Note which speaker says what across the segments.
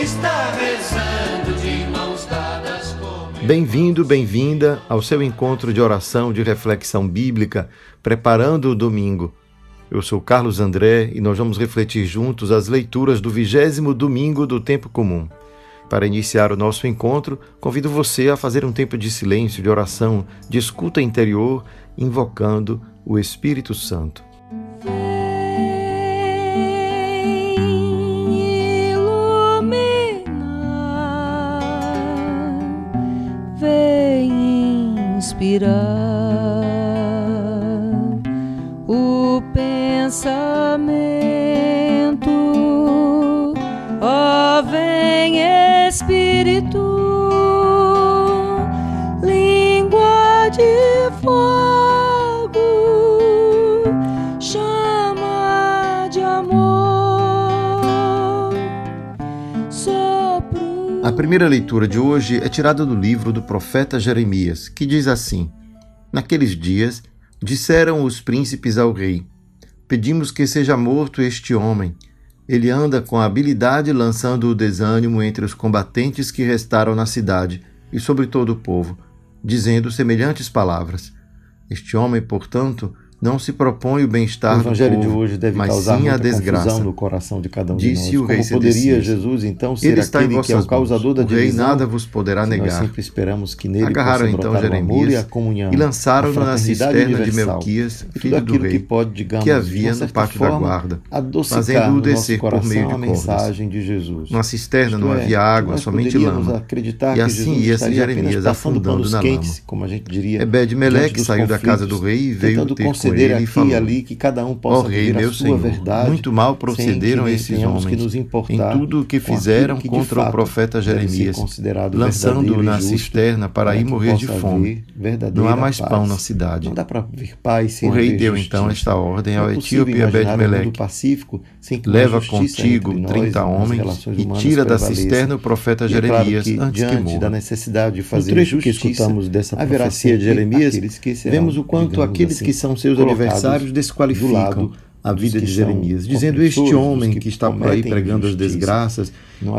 Speaker 1: está rezando de mãos dadas
Speaker 2: Bem-vindo, bem-vinda ao seu encontro de oração, de reflexão bíblica, preparando o domingo. Eu sou Carlos André e nós vamos refletir juntos as leituras do vigésimo domingo do tempo comum. Para iniciar o nosso encontro, convido você a fazer um tempo de silêncio, de oração, de escuta interior, invocando o Espírito Santo.
Speaker 3: Vem inspirar o pensamento.
Speaker 2: A primeira leitura de hoje é tirada do livro do profeta Jeremias, que diz assim: Naqueles dias disseram os príncipes ao rei: Pedimos que seja morto este homem. Ele anda com habilidade lançando o desânimo entre os combatentes que restaram na cidade e sobre todo o povo, dizendo semelhantes palavras. Este homem, portanto, não se propõe o bem-estar
Speaker 4: O
Speaker 2: do
Speaker 4: evangelho
Speaker 2: povo,
Speaker 4: de hoje deve
Speaker 2: mas
Speaker 4: causar
Speaker 2: sim a desgraça.
Speaker 4: no coração de cada um
Speaker 2: Disse
Speaker 4: de
Speaker 2: o
Speaker 4: nós.
Speaker 2: rei
Speaker 4: Como poderia
Speaker 2: Sedecias.
Speaker 4: Jesus então ser
Speaker 2: Ele está em
Speaker 4: aquele que é o causador da
Speaker 2: mãos. O rei
Speaker 4: divisão?
Speaker 2: nada vos poderá
Speaker 4: Se Nós
Speaker 2: negar.
Speaker 4: sempre esperamos que nele
Speaker 2: Agarraram então
Speaker 4: o
Speaker 2: Jeremias
Speaker 4: e a comunhão,
Speaker 2: e lançaram-no na cisterna de. Melquias, filho do rei,
Speaker 4: que pode, digamos,
Speaker 2: que havia no pátio da
Speaker 4: forma,
Speaker 2: guarda,
Speaker 4: adocicar
Speaker 2: fazendo-o descer por meio de cordas.
Speaker 4: mensagem de Jesus.
Speaker 2: Na cisterna não
Speaker 4: é,
Speaker 2: havia água, somente lama.
Speaker 4: acreditar
Speaker 2: E assim
Speaker 4: estaria apenas
Speaker 2: Jeremias afundando na lama. Ebed-Meleque saiu da casa do rei e veio ter com
Speaker 4: conceder
Speaker 2: ele
Speaker 4: aqui e ali que cada um possa
Speaker 2: rei,
Speaker 4: viver a sua
Speaker 2: senhor,
Speaker 4: verdade.
Speaker 2: muito mal procederam esses homens
Speaker 4: que nos
Speaker 2: em tudo o que fizeram
Speaker 4: que,
Speaker 2: contra o profeta Jeremias, lançando-o na cisterna para ir morrer de fome. Não há mais
Speaker 4: paz.
Speaker 2: pão na cidade.
Speaker 4: Não dá para paz sem
Speaker 2: O rei deu
Speaker 4: justiça.
Speaker 2: então esta ordem
Speaker 4: Não
Speaker 2: ao
Speaker 4: é
Speaker 2: etíope
Speaker 4: imaginar um mundo
Speaker 2: Ebed-Meleque:
Speaker 4: pacífico sem que
Speaker 2: Leva contigo
Speaker 4: entre nós
Speaker 2: trinta
Speaker 4: e nas
Speaker 2: homens
Speaker 4: relações
Speaker 2: e tira da cisterna o profeta
Speaker 4: é claro
Speaker 2: Jeremias
Speaker 4: que,
Speaker 2: antes que morra.
Speaker 4: da necessidade de fazer
Speaker 2: No trecho que escutamos dessa profecia de Jeremias, vemos o quanto aqueles
Speaker 4: assim,
Speaker 2: que são seus
Speaker 4: do
Speaker 2: desqualificam a vida de Jeremias, dizendo este homem que,
Speaker 4: que
Speaker 2: está por aí pregando as desgraças,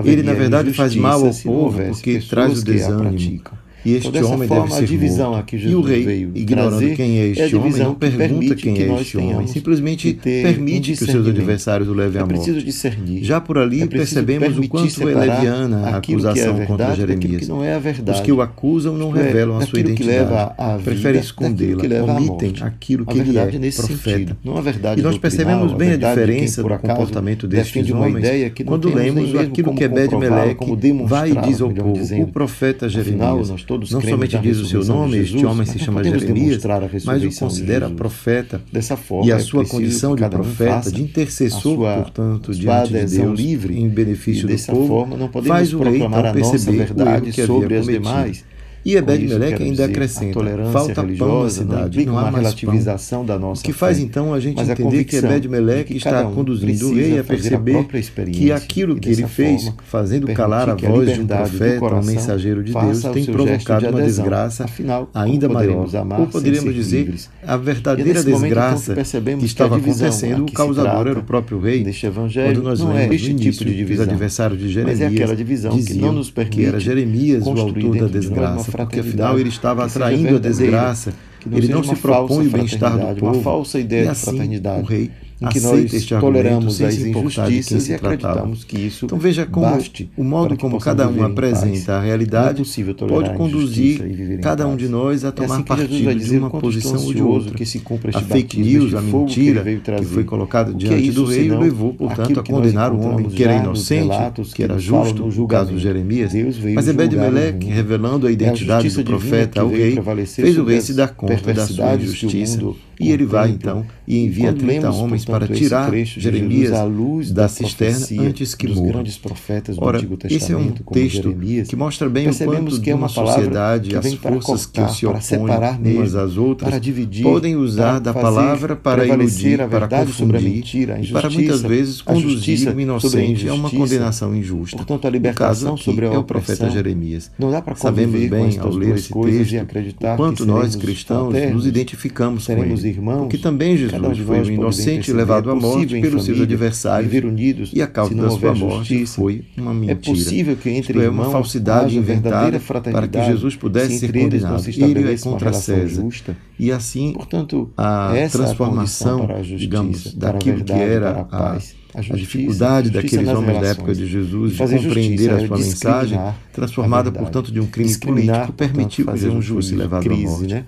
Speaker 2: ele na verdade faz mal ao povo porque traz o desânimo. E este
Speaker 4: Então,
Speaker 2: homem
Speaker 4: forma,
Speaker 2: deve
Speaker 4: a
Speaker 2: ser
Speaker 4: divisão
Speaker 2: morto.
Speaker 4: a que
Speaker 2: E
Speaker 4: Jesus
Speaker 2: o rei,
Speaker 4: veio
Speaker 2: ignorando
Speaker 4: trazer
Speaker 2: quem é
Speaker 4: é a
Speaker 2: este homem,
Speaker 4: divisão
Speaker 2: não
Speaker 4: que
Speaker 2: pergunta
Speaker 4: permite
Speaker 2: quem
Speaker 4: que
Speaker 2: é este homem, simplesmente
Speaker 4: que
Speaker 2: permite
Speaker 4: um
Speaker 2: que os seus adversários o levem
Speaker 4: É
Speaker 2: à morte.
Speaker 4: preciso discernir.
Speaker 2: Já por ali
Speaker 4: É
Speaker 2: percebemos o quanto é leviana a
Speaker 4: que é
Speaker 2: acusação contra Jeremias.
Speaker 4: que não é a verdade.
Speaker 2: Os que o acusam não
Speaker 4: é,
Speaker 2: revelam a sua
Speaker 4: que
Speaker 2: identidade. Preferem escondê-la,
Speaker 4: que
Speaker 2: omitem
Speaker 4: morte.
Speaker 2: aquilo
Speaker 4: A
Speaker 2: que ele é, profeta.
Speaker 4: sentido, não a verdade
Speaker 2: E nós percebemos
Speaker 4: a
Speaker 2: bem a diferença do comportamento destes homens
Speaker 4: que
Speaker 2: quando lemos aquilo que Ebed-Meleque vai e diz ao povo, o profeta Jeremias.
Speaker 4: Todos
Speaker 2: não somente diz o seu
Speaker 4: de
Speaker 2: nome, este homem se chama Jeremias,
Speaker 4: a
Speaker 2: mas o
Speaker 4: de
Speaker 2: considera
Speaker 4: Jesus.
Speaker 2: profeta
Speaker 4: Dessa forma,
Speaker 2: e a
Speaker 4: é
Speaker 2: sua
Speaker 4: preciso
Speaker 2: condição de profeta, de
Speaker 4: a
Speaker 2: intercessor,
Speaker 4: sua-
Speaker 2: portanto, diante de Deus,
Speaker 4: livre,
Speaker 2: em benefício do povo,
Speaker 4: forma não podemos
Speaker 2: faz o rei então
Speaker 4: a nossa
Speaker 2: perceber o
Speaker 4: verdade
Speaker 2: erro que
Speaker 4: sobre
Speaker 2: havia cometido.
Speaker 4: demais.
Speaker 2: E Ebed-Meleque
Speaker 4: isso,
Speaker 2: ainda acrescenta,
Speaker 4: a
Speaker 2: falta pão na
Speaker 4: não
Speaker 2: cidade,
Speaker 4: implica
Speaker 2: não há mais pão.
Speaker 4: relativização da nossa
Speaker 2: O que faz então a gente
Speaker 4: mas a
Speaker 2: entender que
Speaker 4: de que
Speaker 2: está
Speaker 4: um
Speaker 2: conduzindo o rei a
Speaker 4: a
Speaker 2: perceber
Speaker 4: própria
Speaker 2: que aquilo que ele fez, fazendo calar a
Speaker 4: que a
Speaker 2: voz de um profeta, um mensageiro de Deus, tem provocado
Speaker 4: de
Speaker 2: uma desgraça
Speaker 4: Afinal,
Speaker 2: ainda maior. Ou poderíamos dizer, a
Speaker 4: é
Speaker 2: verdadeira
Speaker 4: então,
Speaker 2: desgraça
Speaker 4: que
Speaker 2: estava
Speaker 4: a divisão
Speaker 2: acontecendo,
Speaker 4: a
Speaker 2: o causador era o próprio rei.
Speaker 4: Neste evangelho
Speaker 2: Quando nós
Speaker 4: não
Speaker 2: lemos
Speaker 4: é este tipo de
Speaker 2: que os
Speaker 4: divisão,
Speaker 2: adversários de
Speaker 4: mas
Speaker 2: Jeremias
Speaker 4: é aquela divisão que não nos permite
Speaker 2: que era Jeremias o autor da desgraça, porque afinal ele estava atraindo a desgraça.
Speaker 4: não
Speaker 2: Ele não se propõe o bem-estar do povo.
Speaker 4: uma falsa ideia
Speaker 2: e
Speaker 4: de
Speaker 2: assim,
Speaker 4: fraternidade,
Speaker 2: o rei
Speaker 4: em que
Speaker 2: aceita
Speaker 4: nós toleramos as injustiças e acreditamos que isso
Speaker 2: Então veja como o modo
Speaker 4: que
Speaker 2: como cada um apresenta a
Speaker 4: é
Speaker 2: realidade
Speaker 4: tolerar
Speaker 2: pode conduzir cada um de nós a
Speaker 4: É
Speaker 2: tomar
Speaker 4: assim que Jesus vai
Speaker 2: partido de uma posição ou de outra.
Speaker 4: que se cumpra
Speaker 2: A fake news, a
Speaker 4: que
Speaker 2: mentira que
Speaker 4: trazer.
Speaker 2: foi colocada
Speaker 4: que é
Speaker 2: diante
Speaker 4: isso,
Speaker 2: do rei levou, portanto, a
Speaker 4: que
Speaker 2: condenar o homem que era inocente,
Speaker 4: relatos
Speaker 2: que era justo,
Speaker 4: no
Speaker 2: caso de Jeremias. Mas Ebed-Meleque,
Speaker 4: mundo.
Speaker 2: revelando a
Speaker 4: É a
Speaker 2: identidade do profeta
Speaker 4: que
Speaker 2: ao rei, fez o rei se dar conta da sua
Speaker 4: que
Speaker 2: injustiça
Speaker 4: E ele vai então e envia
Speaker 2: Quando
Speaker 4: 30
Speaker 2: lemos,
Speaker 4: homens para tirar Jeremias
Speaker 2: Jesus à luz
Speaker 4: da
Speaker 2: da
Speaker 4: cisterna antes que morra.
Speaker 2: grandes profetas do
Speaker 4: Ora, esse é um texto
Speaker 2: Jeremias,
Speaker 4: que mostra bem o quanto
Speaker 2: que é
Speaker 4: uma sociedade,
Speaker 2: que
Speaker 4: as forças que
Speaker 2: cortar,
Speaker 4: se
Speaker 2: para
Speaker 4: opõem
Speaker 2: separar
Speaker 4: umas
Speaker 2: mesmo,
Speaker 4: às outras
Speaker 2: para dividir,
Speaker 4: podem usar da palavra para iludir,
Speaker 2: a
Speaker 4: para
Speaker 2: verdade sobre a
Speaker 4: confundir
Speaker 2: mentira,
Speaker 4: e para muitas vezes conduzir
Speaker 2: justiça
Speaker 4: o
Speaker 2: a
Speaker 4: inocente a uma condenação injusta.
Speaker 2: Portanto, a libertação
Speaker 4: caso
Speaker 2: sobre a
Speaker 4: é o profeta. Jeremias.
Speaker 2: Não dá para
Speaker 4: Sabemos bem ao ler esse texto
Speaker 2: e
Speaker 4: o quanto
Speaker 2: que
Speaker 4: nós cristãos nos identificamos com ele.
Speaker 2: Irmãos,
Speaker 4: Porque também Jesus
Speaker 2: um
Speaker 4: foi um inocente levado
Speaker 2: é
Speaker 4: à morte pelos seus adversários
Speaker 2: unidos
Speaker 4: e a causa da sua morte
Speaker 2: justiça.
Speaker 4: foi uma mentira.
Speaker 2: É possível que entre
Speaker 4: Isto é uma
Speaker 2: irmãos
Speaker 4: falsidade inventada para que Jesus pudesse
Speaker 2: se
Speaker 4: ser condenado. Ele é contra César.
Speaker 2: justa.
Speaker 4: E assim
Speaker 2: Portanto,
Speaker 4: a
Speaker 2: é
Speaker 4: transformação,
Speaker 2: a justiça,
Speaker 4: digamos, daquilo
Speaker 2: verdade,
Speaker 4: que era
Speaker 2: a paz.
Speaker 4: a,
Speaker 2: A justiça,
Speaker 4: dificuldade
Speaker 2: justiça
Speaker 4: daqueles homens da
Speaker 2: relações.
Speaker 4: época de Jesus de compreender a
Speaker 2: é
Speaker 4: sua mensagem, transformada, portanto, de um crime político, permitiu que
Speaker 2: fazer um
Speaker 4: Jesus fosse levado à morte.
Speaker 2: né?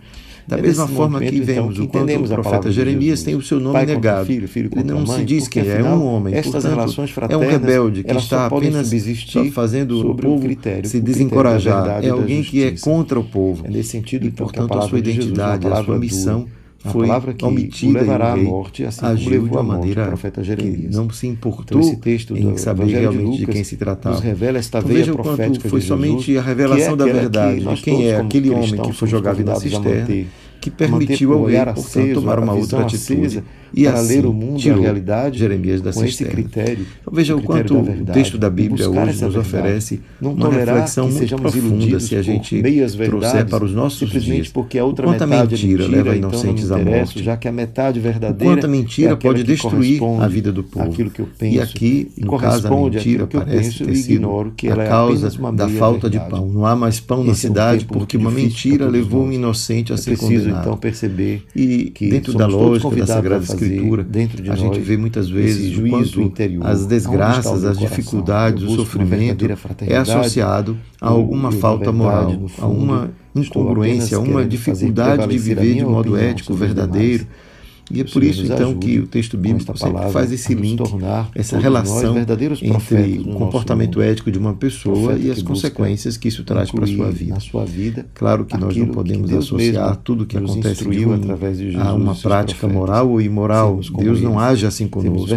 Speaker 4: Da
Speaker 2: É
Speaker 4: mesma forma
Speaker 2: momento,
Speaker 4: que
Speaker 2: então,
Speaker 4: vemos
Speaker 2: que entendemos
Speaker 4: o
Speaker 2: a
Speaker 4: profeta Jeremias
Speaker 2: Jesus.
Speaker 4: tem o seu nome
Speaker 2: Pai
Speaker 4: negado.
Speaker 2: filho, filho
Speaker 4: Ele não
Speaker 2: mãe,
Speaker 4: se diz quem é, é um homem.
Speaker 2: estas
Speaker 4: portanto,
Speaker 2: relações
Speaker 4: é um
Speaker 2: fraternas,
Speaker 4: rebelde que está apenas só fazendo o povo
Speaker 2: critério-
Speaker 4: se desencorajar. É alguém que é contra o povo.
Speaker 2: É nesse sentido,
Speaker 4: E,
Speaker 2: então, a
Speaker 4: portanto, a
Speaker 2: palavra
Speaker 4: sua
Speaker 2: de Jesus,
Speaker 4: identidade, a
Speaker 2: palavra
Speaker 4: sua missão
Speaker 2: uma
Speaker 4: foi
Speaker 2: palavra que
Speaker 4: omitida
Speaker 2: levará à morte, assim como levou
Speaker 4: de
Speaker 2: à morte
Speaker 4: maneira
Speaker 2: o profeta Jeremias.
Speaker 4: não se
Speaker 2: Então,
Speaker 4: importou
Speaker 2: esse texto
Speaker 4: em
Speaker 2: do
Speaker 4: saber
Speaker 2: de
Speaker 4: realmente de
Speaker 2: Lucas
Speaker 4: quem se tratava.
Speaker 2: nos revela esta
Speaker 4: Então, veja
Speaker 2: profética
Speaker 4: foi
Speaker 2: de
Speaker 4: somente a revelação
Speaker 2: que
Speaker 4: da
Speaker 2: é
Speaker 4: verdade
Speaker 2: que
Speaker 4: de
Speaker 2: nós
Speaker 4: quem é aquele homem que foi jogado na
Speaker 2: a
Speaker 4: cisterna, que permitiu ao rei, portanto, tomar
Speaker 2: a
Speaker 4: uma outra atitude e
Speaker 2: para
Speaker 4: assim
Speaker 2: ler o mundo, a realidade,
Speaker 4: Jeremias da
Speaker 2: com esse critério.
Speaker 4: Então, veja o
Speaker 2: critério
Speaker 4: quanto
Speaker 2: da
Speaker 4: o
Speaker 2: verdade,
Speaker 4: texto da Bíblia hoje nos
Speaker 2: verdade.
Speaker 4: oferece
Speaker 2: Não
Speaker 4: uma reflexão
Speaker 2: que
Speaker 4: muito profunda se a gente
Speaker 2: meias
Speaker 4: trouxer para os nossos dias.
Speaker 2: porque a outra
Speaker 4: o quanto a
Speaker 2: metade
Speaker 4: mentira,
Speaker 2: é
Speaker 4: leva
Speaker 2: mentira, então
Speaker 4: inocentes à morte.
Speaker 2: já que a metade verdadeira
Speaker 4: quanto a mentira
Speaker 2: é
Speaker 4: pode destruir a vida do povo.
Speaker 2: àquilo que eu penso,
Speaker 4: e aqui, no caso, a mentira parece ter sido
Speaker 2: que ela
Speaker 4: a
Speaker 2: é
Speaker 4: causa da falta
Speaker 2: verdade.
Speaker 4: de pão. Não há mais pão na
Speaker 2: é
Speaker 4: cidade porque uma mentira levou um inocente a
Speaker 2: É
Speaker 4: ser condenado.
Speaker 2: então perceber
Speaker 4: E
Speaker 2: que
Speaker 4: dentro da lógica da Sagrada
Speaker 2: a dentro de
Speaker 4: a gente vê muitas vezes
Speaker 2: juízo interior.
Speaker 4: as desgraças, as dificuldades, o sofrimento é associado a alguma falta moral, a uma incongruência, a uma dificuldade de viver de modo ético, verdadeiro. E é por isso, então, que o texto bíblico sempre faz esse
Speaker 2: a
Speaker 4: link,
Speaker 2: tornar,
Speaker 4: essa relação entre o comportamento ético de uma pessoa e as consequências que isso traz para a sua vida.
Speaker 2: Sua vida
Speaker 4: Claro que nós não podemos associar tudo o que
Speaker 2: nos
Speaker 4: acontece de
Speaker 2: instruiu
Speaker 4: ruim
Speaker 2: através de
Speaker 4: a
Speaker 2: Jesus
Speaker 4: uma
Speaker 2: e seus
Speaker 4: prática moral ou imoral. Deus não age assim conosco.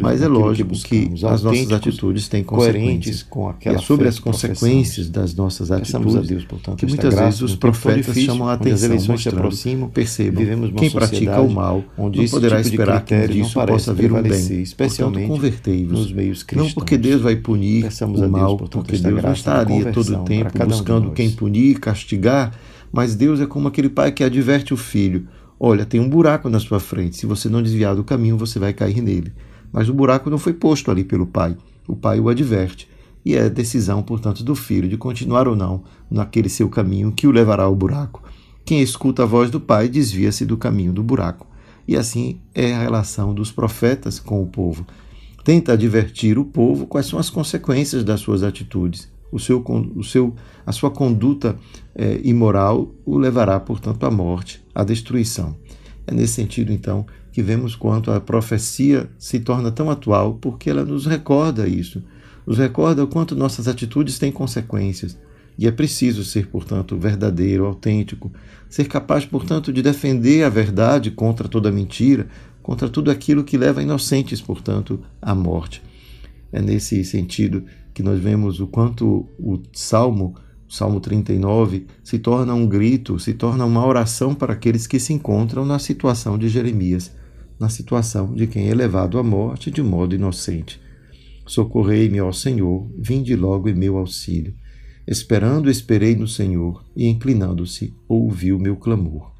Speaker 4: Mas é lógico que, as nossas atitudes têm consequências.
Speaker 2: com
Speaker 4: E é sobre as consequências das nossas
Speaker 2: a
Speaker 4: atitudes
Speaker 2: Deus, portanto,
Speaker 4: que muitas vezes os profetas chamam a atenção, mostrando,
Speaker 2: aproximam,
Speaker 4: percebam, quem pratica o mal
Speaker 2: onde
Speaker 4: não poderá
Speaker 2: tipo
Speaker 4: esperar que
Speaker 2: não
Speaker 4: disso possa vir um bem.
Speaker 2: especialmente
Speaker 4: convertei-vos.
Speaker 2: nos meios
Speaker 4: Não
Speaker 2: cristãos.
Speaker 4: porque Deus vai punir
Speaker 2: Peçamos
Speaker 4: o
Speaker 2: Deus,
Speaker 4: mal,
Speaker 2: portanto,
Speaker 4: porque Deus não estaria todo o tempo
Speaker 2: um
Speaker 4: buscando quem punir, castigar, mas Deus é como aquele pai que adverte o filho: olha, tem um buraco na sua frente, se você não desviar do caminho, você vai cair nele. Mas o buraco não foi posto ali pelo pai, o pai o adverte. E é decisão, portanto, do filho de continuar ou não naquele seu caminho que o levará ao buraco. Quem escuta a voz do pai desvia-se do caminho do buraco. E assim é a relação dos profetas com o povo. Tenta advertir o povo quais são as consequências das suas atitudes. O seu, o seu, a sua conduta é, imoral o levará, portanto, à morte, à destruição. É nesse sentido, então, que vemos quanto a profecia se torna tão atual, porque ela nos recorda isso, nos recorda o quanto nossas atitudes têm consequências. E é preciso ser, portanto, verdadeiro, autêntico, ser capaz, portanto, de defender a verdade contra toda mentira, contra tudo aquilo que leva inocentes, portanto, à morte. É nesse sentido que nós vemos o quanto o Salmo, o Salmo 39, se torna um grito, se torna uma oração para aqueles que se encontram na situação de Jeremias, na situação de quem é levado à morte de modo inocente. Socorrei-me, ó Senhor, vinde logo em meu auxílio. Esperando, esperei no Senhor, e inclinando-se, ouviu meu clamor.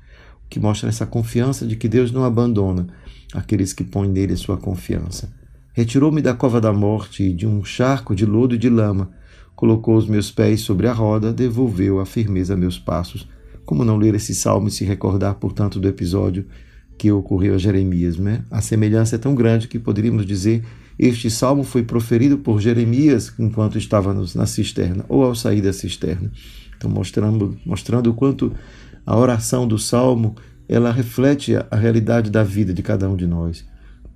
Speaker 4: O que mostra essa confiança de que Deus não abandona aqueles que põem nele a sua confiança. Retirou-me da cova da morte e de um charco de lodo e de lama. Colocou os meus pés sobre a roda, devolveu a firmeza a meus passos. Como não ler esse salmo e se recordar, portanto, do episódio que ocorreu a Jeremias, né? A semelhança é tão grande que poderíamos dizer este salmo foi proferido por Jeremias enquanto estava na cisterna ou ao sair da cisterna. Então, mostrando, mostrando o quanto a oração do salmo ela reflete a realidade da vida de cada um de nós.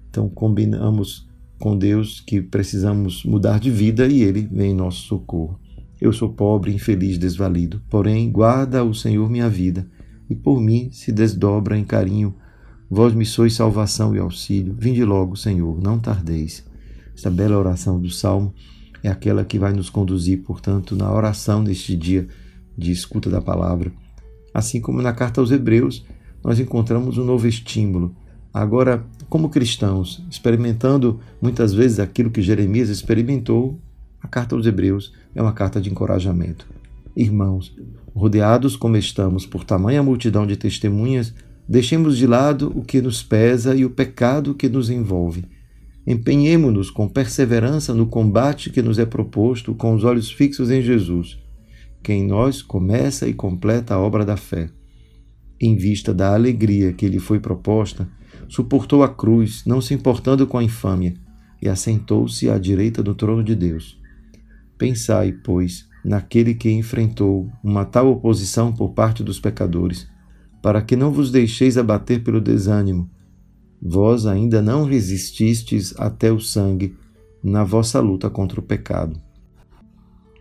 Speaker 4: Então, combinamos com Deus que precisamos mudar de vida e Ele vem em nosso socorro. Eu sou pobre, infeliz, desvalido, porém guarda o Senhor minha vida e por mim se desdobra em carinho Vós me sois salvação e auxílio. Vinde logo, Senhor, não tardeis. Esta bela oração do Salmo é aquela que vai nos conduzir, portanto, na oração neste dia de escuta da palavra. Assim como na carta aos Hebreus, nós encontramos um novo estímulo. Agora, como cristãos, experimentando muitas vezes aquilo que Jeremias experimentou, a carta aos Hebreus é uma carta de encorajamento. Irmãos, rodeados como estamos por tamanha multidão de testemunhas, deixemos de lado o que nos pesa e o pecado que nos envolve. Empenhemo-nos com perseverança no combate que nos é proposto, com os olhos fixos em Jesus, que em nós começa e completa a obra da fé. Em vista da alegria que lhe foi proposta, suportou a cruz, não se importando com a infâmia, e assentou-se à direita do trono de Deus. Pensai, pois, naquele que enfrentou uma tal oposição por parte dos pecadores, para que não vos deixeis abater pelo desânimo. Vós ainda não resististes até o sangue na vossa luta contra o pecado.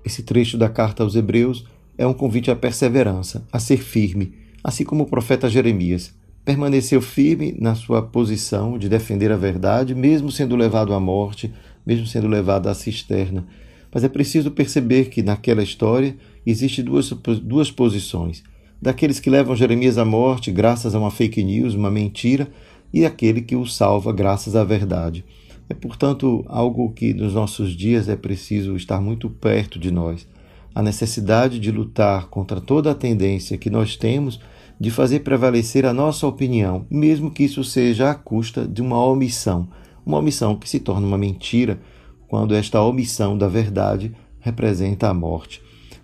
Speaker 4: Esse trecho da carta aos Hebreus é um convite à perseverança, a ser firme, assim como o profeta Jeremias permaneceu firme na sua posição de defender a verdade, mesmo sendo levado à morte, mesmo sendo levado à cisterna. Mas é preciso perceber que naquela história existem duas, duas posições: daqueles que levam Jeremias à morte graças a uma fake news, uma mentira, e aquele que o salva graças à verdade. É, portanto, algo que nos nossos dias é preciso estar muito perto de nós. A necessidade de lutar contra toda a tendência que nós temos de fazer prevalecer a nossa opinião, mesmo que isso seja à custa de uma omissão, uma omissão que se torna uma mentira quando esta omissão da verdade representa a morte.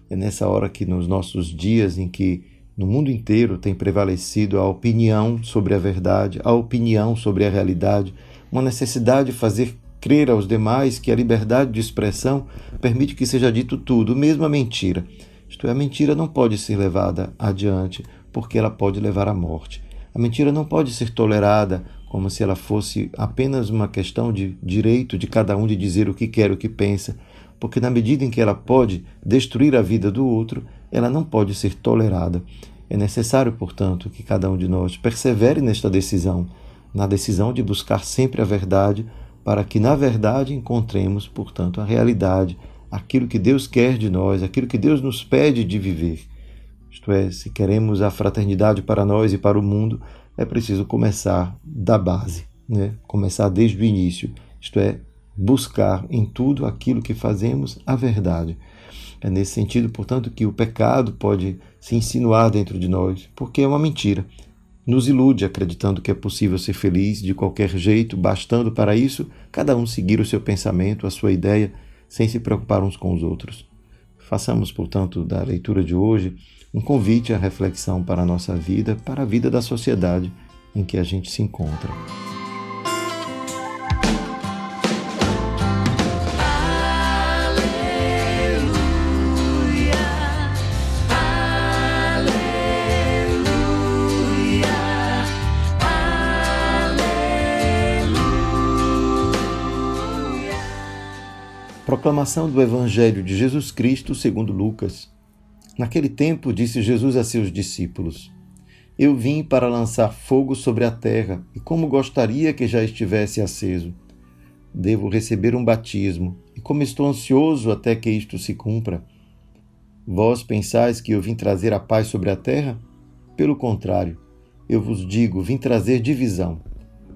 Speaker 4: É nessa hora que, nos nossos dias em que no mundo inteiro tem prevalecido a opinião sobre a verdade, a opinião sobre a realidade, uma necessidade de fazer crer aos demais que a liberdade de expressão permite que seja dito tudo, mesmo a mentira. Isto é, a mentira não pode ser levada adiante porque ela pode levar à morte. A mentira não pode ser tolerada como se ela fosse apenas uma questão de direito de cada um de dizer o que quer, o que pensa, porque na medida em que ela pode destruir a vida do outro, ela não pode ser tolerada. É necessário, portanto, que cada um de nós persevere nesta decisão, na decisão de buscar sempre a verdade, para que na verdade encontremos, portanto, a realidade, aquilo que Deus quer de nós, aquilo que Deus nos pede de viver. Isto é, se queremos a fraternidade para nós e para o mundo, é preciso começar da base, né? começar desde o início, isto é, buscar em tudo aquilo que fazemos a verdade. É nesse sentido, portanto, que o pecado pode se insinuar dentro de nós, porque é uma mentira. Nos ilude acreditando que é possível ser feliz de qualquer jeito, bastando para isso cada um seguir o seu pensamento, a sua ideia, sem se preocupar uns com os outros. Façamos, portanto, da leitura de hoje um convite à reflexão para a nossa vida, para a vida da sociedade em que a gente se encontra. Proclamação do Evangelho de Jesus Cristo segundo Lucas. Naquele tempo, disse Jesus a seus discípulos: Eu vim para lançar fogo sobre a terra, e como gostaria que já estivesse aceso. Devo receber um batismo, e como estou ansioso até que isto se cumpra. Vós pensais que eu vim trazer a paz sobre a terra? Pelo contrário, eu vos digo, vim trazer divisão.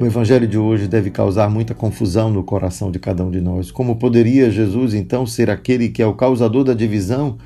Speaker 4: O evangelho de hoje deve causar muita confusão no coração de cada um de nós. Como poderia Jesus então ser aquele que é o causador da divisão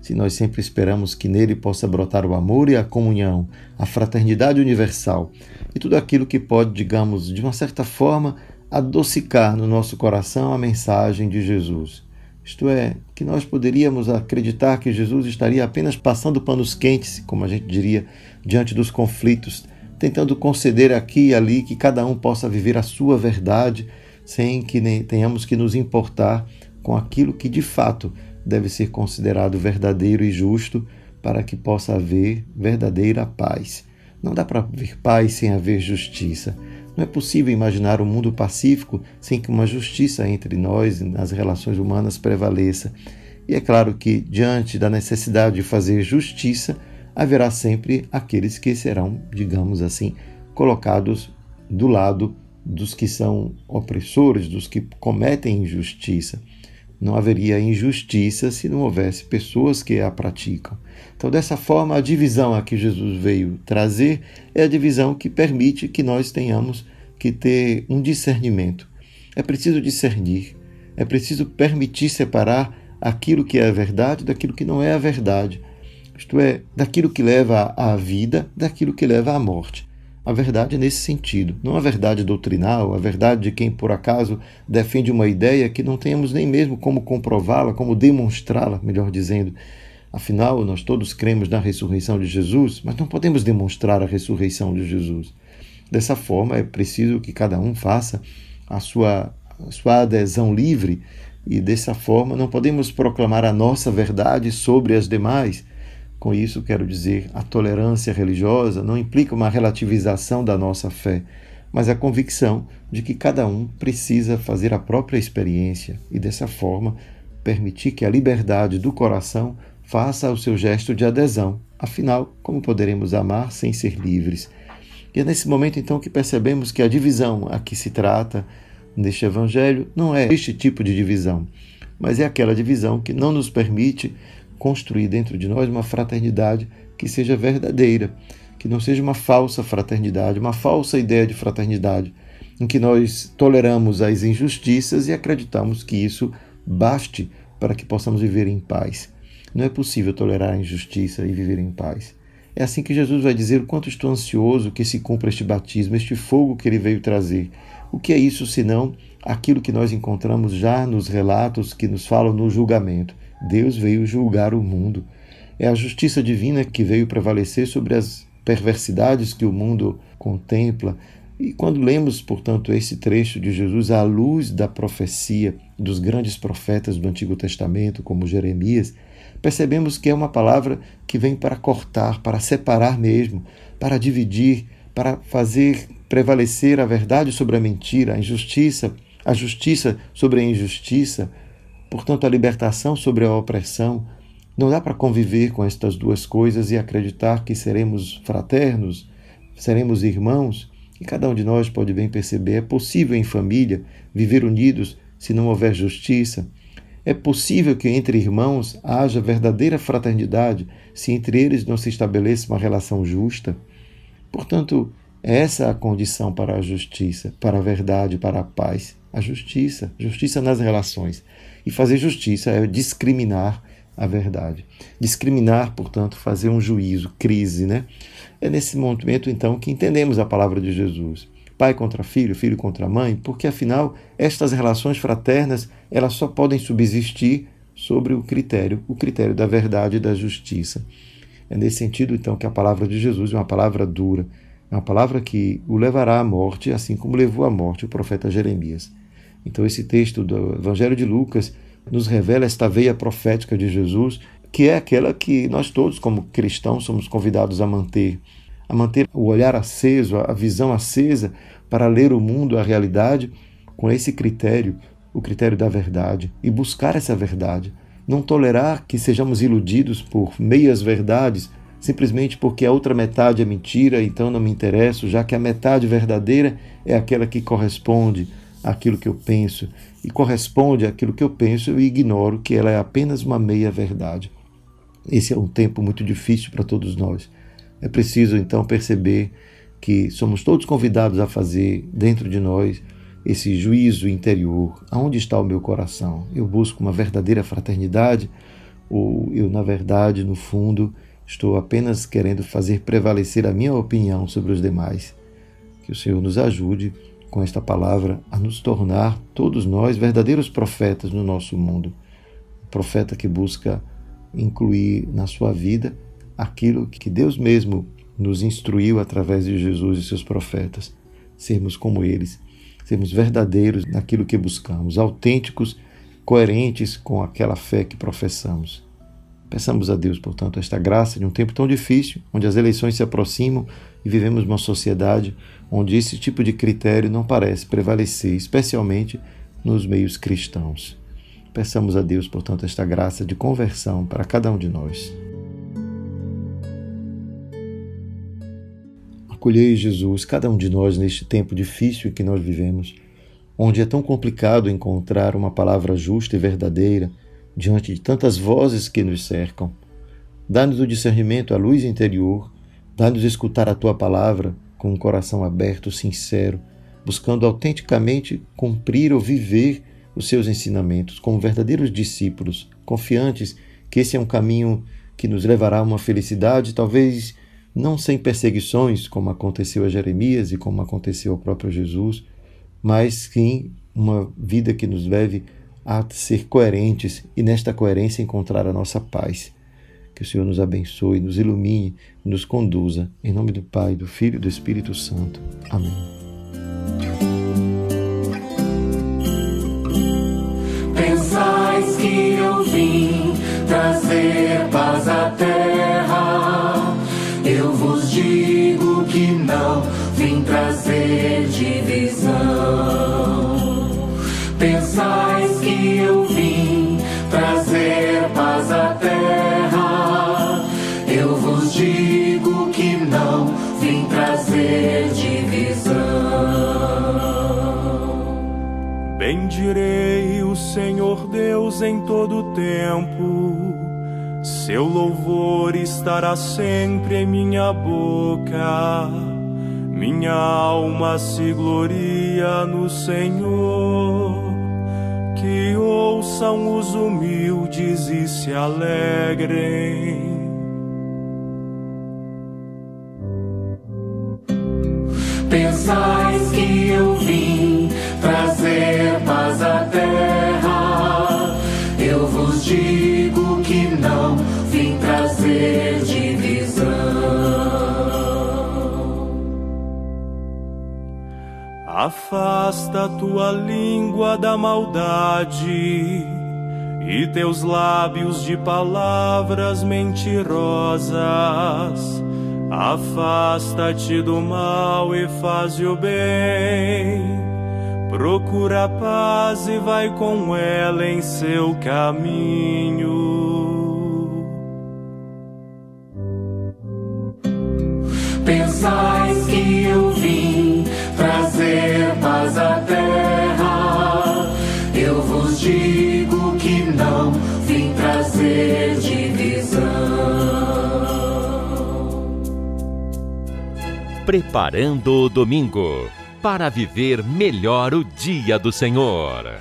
Speaker 4: se nós sempre esperamos que nele possa brotar o amor e a comunhão, a fraternidade universal e tudo aquilo que pode, digamos, de uma certa forma, adocicar no nosso coração a mensagem de Jesus. Isto é, que nós poderíamos acreditar que Jesus estaria apenas passando panos quentes, como a gente diria, diante dos conflitos, tentando conceder aqui e ali que cada um possa viver a sua verdade, sem que tenhamos que nos importar com aquilo que de fato deve ser considerado verdadeiro e justo para que possa haver verdadeira paz. Não dá para haver paz sem haver justiça. Não é possível imaginar um mundo pacífico sem que uma justiça entre nós, nas relações humanas, prevaleça. E é claro que, diante da necessidade de fazer justiça, haverá sempre aqueles que serão, digamos assim, colocados do lado dos que são opressores, dos que cometem injustiça. Não haveria injustiça se não houvesse pessoas que a praticam. Então, dessa forma, a divisão a que Jesus veio trazer é a divisão que permite que nós tenhamos que ter um discernimento. É preciso discernir, é preciso permitir separar aquilo que é a verdade daquilo que não é a verdade. Isto é, daquilo que leva à vida, daquilo que leva à morte a verdade nesse sentido, não a verdade doutrinal, a verdade de quem por acaso defende uma ideia que não tenhamos nem mesmo como comprová-la, como demonstrá-la, melhor dizendo. Afinal, nós todos cremos na ressurreição de Jesus, mas não podemos demonstrar a ressurreição de Jesus. Dessa forma, é preciso que cada um faça a sua, a sua adesão livre e dessa forma não podemos proclamar a nossa verdade sobre as demais com isso, quero dizer, a tolerância religiosa não implica uma relativização da nossa fé, mas a convicção de que cada um precisa fazer a própria experiência e, dessa forma, permitir que a liberdade do coração faça o seu gesto de adesão. Afinal, como poderemos amar sem ser livres? E é nesse momento então que percebemos que a divisão a que se trata neste evangelho não é este tipo de divisão, mas é aquela divisão que não nos permite construir dentro de nós uma fraternidade que seja verdadeira, que não seja uma falsa fraternidade, uma falsa ideia de fraternidade, em que nós toleramos as injustiças e acreditamos que isso baste para que possamos viver em paz. Não é possível tolerar a injustiça e viver em paz. É assim que Jesus vai dizer o quanto estou ansioso que se cumpra este batismo, este fogo que ele veio trazer. O que é isso senão aquilo que nós encontramos já nos relatos que nos falam no julgamento? Deus veio julgar o mundo. É a justiça divina que veio prevalecer sobre as perversidades que o mundo contempla. E quando lemos, portanto, esse trecho de Jesus à luz da profecia dos grandes profetas do Antigo Testamento, como Jeremias, percebemos que é uma palavra que vem para cortar, para separar mesmo, para dividir, para fazer prevalecer a verdade sobre a mentira, a injustiça, a justiça sobre a injustiça, Portanto, a libertação sobre a opressão, não dá para conviver com estas duas coisas e acreditar que seremos fraternos, seremos irmãos, e cada um de nós pode bem perceber, é possível em família viver unidos se não houver justiça. É possível que entre irmãos haja verdadeira fraternidade se entre eles não se estabeleça uma relação justa. Portanto, essa é a condição para a justiça, para a verdade, para a paz. A justiça, justiça nas relações. E fazer justiça é discriminar a verdade. Discriminar, portanto, fazer um juízo, crise, né? É nesse momento, então, que entendemos a palavra de Jesus. Pai contra filho, filho contra mãe, porque afinal estas relações fraternas elas só podem subsistir sobre o critério, o critério da verdade e da justiça. É nesse sentido, então, que a palavra de Jesus é uma palavra dura, é uma palavra que o levará à morte, assim como levou à morte o profeta Jeremias. Então, esse texto do Evangelho de Lucas nos revela esta veia profética de Jesus, que é aquela que nós todos, como cristãos, somos convidados a manter. A manter o olhar aceso, a visão acesa, para ler o mundo, a realidade, com esse critério, o critério da verdade, e buscar essa verdade. Não tolerar que sejamos iludidos por meias verdades, simplesmente porque a outra metade é mentira, então não me interesso, já que a metade verdadeira é aquela que corresponde aquilo que eu penso e corresponde àquilo que eu penso, eu ignoro que ela é apenas uma meia-verdade. Esse é um tempo muito difícil para todos nós. É preciso então perceber que somos todos convidados a fazer dentro de nós esse juízo interior. Aonde está o meu coração? Eu busco uma verdadeira fraternidade ou eu, na verdade, no fundo, estou apenas querendo fazer prevalecer a minha opinião sobre os demais? Que o Senhor nos ajude com esta palavra a nos tornar todos nós verdadeiros profetas no nosso mundo. profeta que busca incluir na sua vida aquilo que Deus mesmo nos instruiu através de Jesus e seus profetas, sermos como eles, sermos verdadeiros naquilo que buscamos, autênticos, coerentes com aquela fé que professamos. Peçamos a Deus, portanto, esta graça de um tempo tão difícil, onde as eleições se aproximam e vivemos uma sociedade onde esse tipo de critério não parece prevalecer, especialmente nos meios cristãos. Peçamos a Deus, portanto, esta graça de conversão para cada um de nós. Acolhei, Jesus, cada um de nós neste tempo difícil que nós vivemos, onde é tão complicado encontrar uma palavra justa e verdadeira diante de tantas vozes que nos cercam. Dá-nos o discernimento, a luz interior, dá-nos escutar a tua palavra com um coração aberto, sincero, buscando autenticamente cumprir ou viver os seus ensinamentos como verdadeiros discípulos, confiantes que esse é um caminho que nos levará a uma felicidade, talvez não sem perseguições, como aconteceu a Jeremias e como aconteceu ao próprio Jesus, mas sim uma vida que nos leve a ser coerentes e nesta coerência encontrar a nossa paz. Que o Senhor nos abençoe, nos ilumine, nos conduza. Em nome do Pai, do Filho e do Espírito Santo. Amém.
Speaker 5: Pensais que eu vim trazer paz à terra. Eu vos digo que não vim trazer divisão.
Speaker 1: Bendirei o Senhor Deus em todo tempo. Seu louvor estará sempre em minha boca. Minha alma se gloria no Senhor. Que ouçam os humildes e se alegrem. Afasta tua língua da maldade e teus lábios de palavras mentirosas. Afasta-te do mal e faz o bem. Procura a paz e vai com ela em seu caminho.
Speaker 5: Pensais
Speaker 6: Preparando o domingo para viver melhor o dia do Senhor.